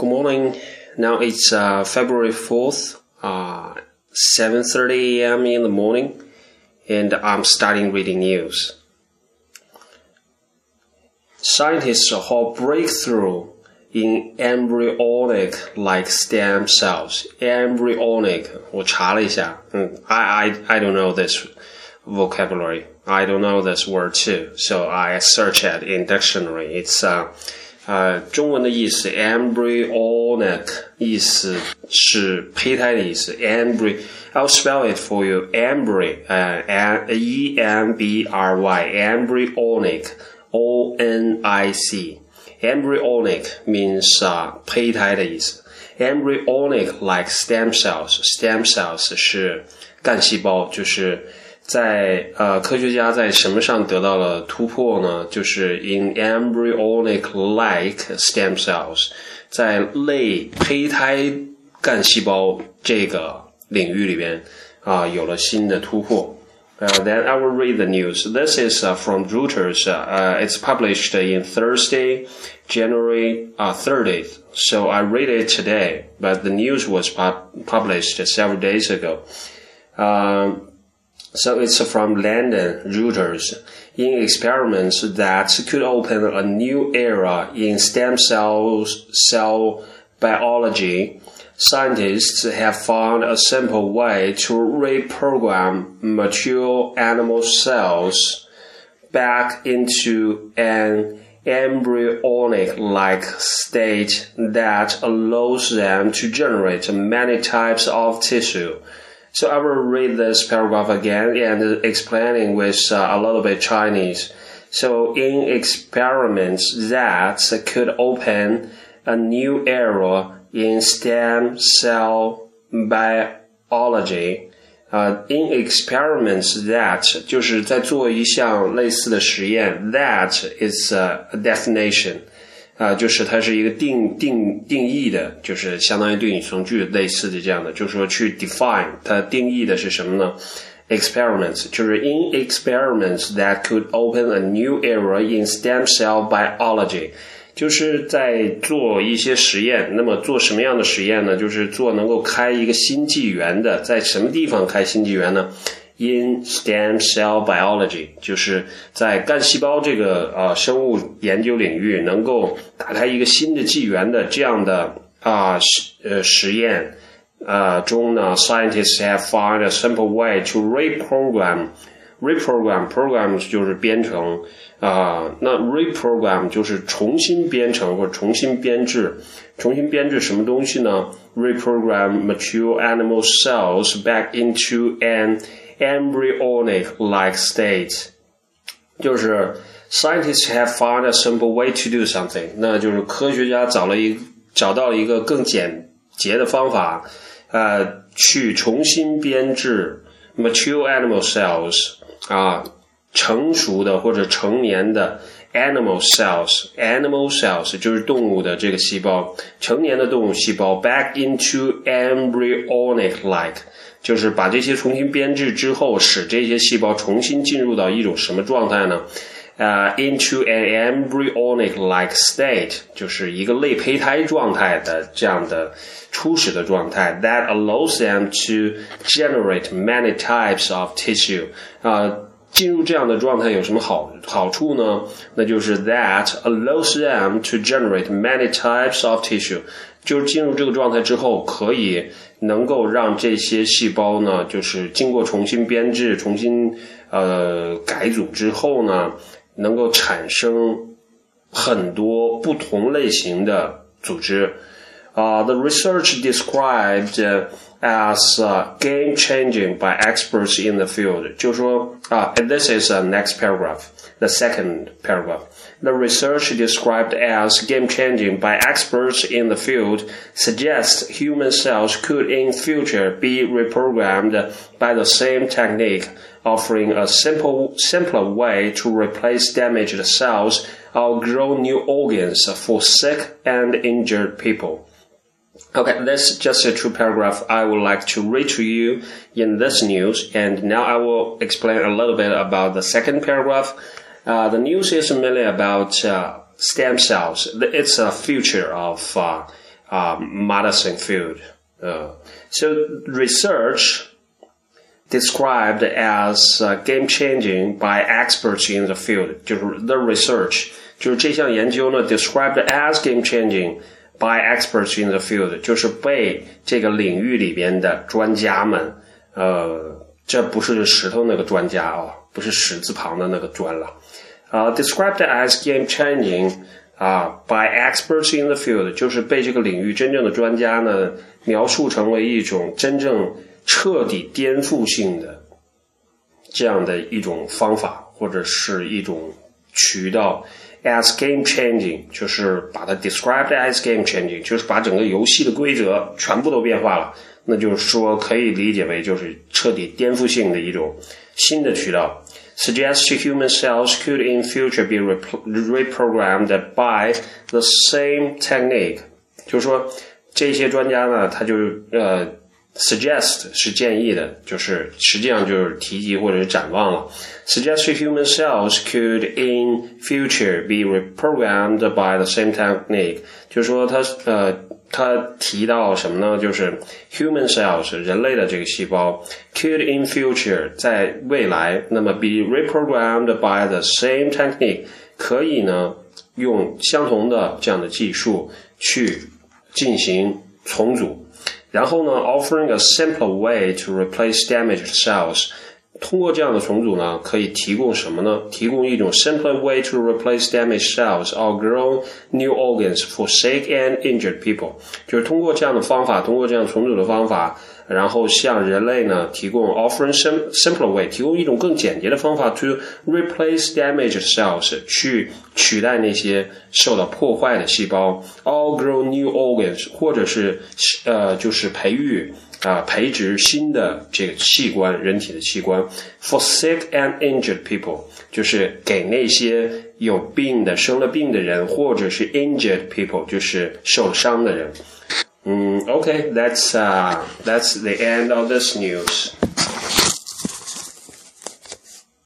Good morning. Now it's uh, February 4th, uh, 7.30 a.m. in the morning, and I'm starting reading news. Scientists hold breakthrough in embryonic-like stem cells. Embryonic, 我查了一下，嗯，I I I don't know this vocabulary. I don't know this word too, so I search it in dictionary. It's uh 呃，中文的意思，embryonic 意思是胚胎的意思，embry，I'll spell it for you，embry，呃，e m b r y，embryonic，o n i c，embryonic means 啊胚胎的意思，embryonic like stem cells，stem cells 是干细胞，就是。 在呃，科学家在什么上得到了突破呢？就是 in embryonic-like stem cells，在类胚胎干细胞这个领域里边啊，有了新的突破。Uh, then I will read the news. This is uh, from Reuters. Uh, it's published in Thursday, January uh, 30th. So I read it today, but the news was pub published several days ago. Um, so it's from London, Reuters. In experiments that could open a new era in stem cells, cell biology, scientists have found a simple way to reprogram mature animal cells back into an embryonic like state that allows them to generate many types of tissue so I will read this paragraph again and explaining with uh, a little bit Chinese. So in experiments that could open a new era in stem cell biology. Uh, in experiments that 就是在做一项类似的实验，that is a definition。 啊，就是它是一个定定定义的，就是相当于定语从句类似的这样的，就是说去 define 它定义的是什么呢？experiments 就是 in experiments that could open a new era in stem cell biology，就是在做一些实验。那么做什么样的实验呢？就是做能够开一个新纪元的，在什么地方开新纪元呢？In stem cell biology，就是在干细胞这个呃生物研究领域，能够打开一个新的纪元的这样的啊实呃实验呃中呢，scientists have found a simple way to reprogram。reprogram program 就是编程啊，那 reprogram 就是重新编程或者重新编制，重新编制什么东西呢？reprogram mature animal cells back into an embryonic-like state，就是 scientists have found a simple way to do something，那就是科学家找了一找到一个更简洁的方法，呃，去重新编制 mature animal cells 啊，成熟的或者成年的 animal cells，animal cells 就是动物的这个细胞，成年的动物细胞 back into embryonic-like。 就是把这些重新编制之后，使这些细胞重新进入到一种什么状态呢？呃、，into an embryonic-like state，就是一个类胚胎状态的这样的初始的状态，that allows them to generate many types of tissue。啊，进入这样的状态有什么好好处呢？那就是 that allows them to generate many types of tissue。就是进入这个状态之后，可以能够让这些细胞呢，就是经过重新编制、重新呃改组之后呢，能够产生很多不同类型的组织。啊、uh,，the research described as uh, game changing by experts in the field，就是说啊、uh,，and this is a next paragraph，the second paragraph。the research described as game changing by experts in the field suggests human cells could in future be reprogrammed by the same technique, offering a simple, simpler way to replace damaged cells or grow new organs for sick and injured people. Okay, that's just a two paragraph I would like to read to you in this news, and now I will explain a little bit about the second paragraph. Uh, the news is mainly about uh, stem cells. It's a future of uh, um, medicine field. Uh, so research described as uh, game changing by experts in the field. The research 就是这项研究呢 described as game changing by experts in the field，就是被这个领域里边的专家们，呃，这不是石头那个专家、哦，不是石字旁的那个专了，啊、，described as game changing。啊，by experts in the field，就是被这个领域真正的专家呢描述成为一种真正彻底颠覆性的这样的一种方法，或者是一种渠道。As game changing，就是把它 described as game changing，就是把整个游戏的规则全部都变化了。那就是说，可以理解为就是彻底颠覆性的一种新的渠道。suggests human cells could in future be reprogrammed by the same technique，就是说这些专家呢，他就呃 suggest 是建议的，就是实际上就是提及或者是展望了。Suggest human cells could in future be reprogrammed by the same technique，就是说他呃。他提到什么呢？就是 human cells 人类的这个细胞 could in future 在未来，那么 be reprogrammed by the same technique 可以呢用相同的这样的技术去进行重组，然后呢 offering a simpler way to replace damaged cells。 通过这样的重组呢，可以提供什么呢？提供一种 simpler way to replace damaged cells or grow new organs for sick and injured people。就是通过这样的方法，通过这样重组的方法，然后向人类呢提供 offering sim simpler way，提供一种更简洁的方法 to replace damaged cells，去取代那些受到破坏的细胞，or grow new organs，或者是呃就是培育。啊，培植新的这个器官，人体的器官，for sick and injured people，就是给那些有病的、生了病的人，或者是 injured people，就是受了伤的人。嗯，OK，that's、uh, that's the end of this news.